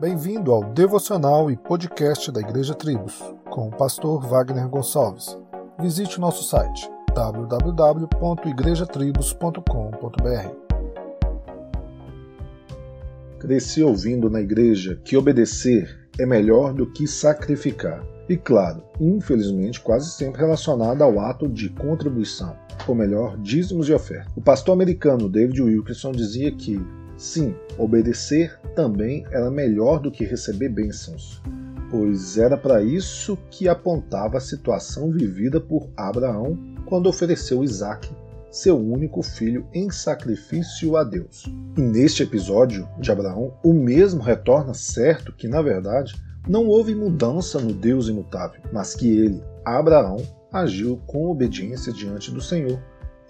Bem-vindo ao devocional e podcast da Igreja Tribos, com o pastor Wagner Gonçalves. Visite nosso site www.igrejatribos.com.br. Cresci ouvindo na igreja que obedecer é melhor do que sacrificar. E claro, infelizmente, quase sempre relacionado ao ato de contribuição, ou melhor, dízimos e oferta. O pastor americano David Wilkerson dizia que, sim, obedecer também era melhor do que receber bênçãos, pois era para isso que apontava a situação vivida por Abraão quando ofereceu Isaque, seu único filho, em sacrifício a Deus. E neste episódio de Abraão, o mesmo retorna certo que, na verdade, não houve mudança no Deus imutável, mas que ele, Abraão, agiu com obediência diante do Senhor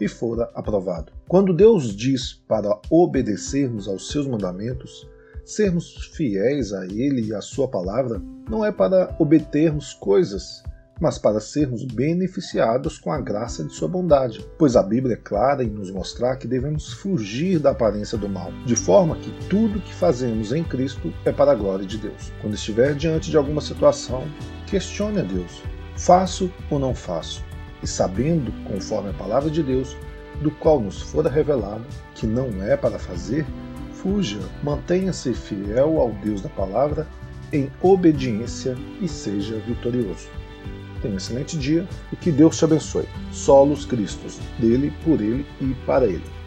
e fora aprovado. Quando Deus diz para obedecermos aos seus mandamentos, sermos fiéis a Ele e à Sua palavra, não é para obtermos coisas, mas para sermos beneficiados com a graça de Sua bondade. Pois a Bíblia é clara em nos mostrar que devemos fugir da aparência do mal, de forma que tudo que fazemos em Cristo é para a glória de Deus. Quando estiver diante de alguma situação, questione a Deus: faço ou não faço? E sabendo, conforme a palavra de Deus, do qual nos fora revelado que não é para fazer, fuja, mantenha-se fiel ao Deus da palavra em obediência e seja vitorioso. Tenha um excelente dia e que Deus te abençoe. Solos Cristos, dele, por ele e para ele.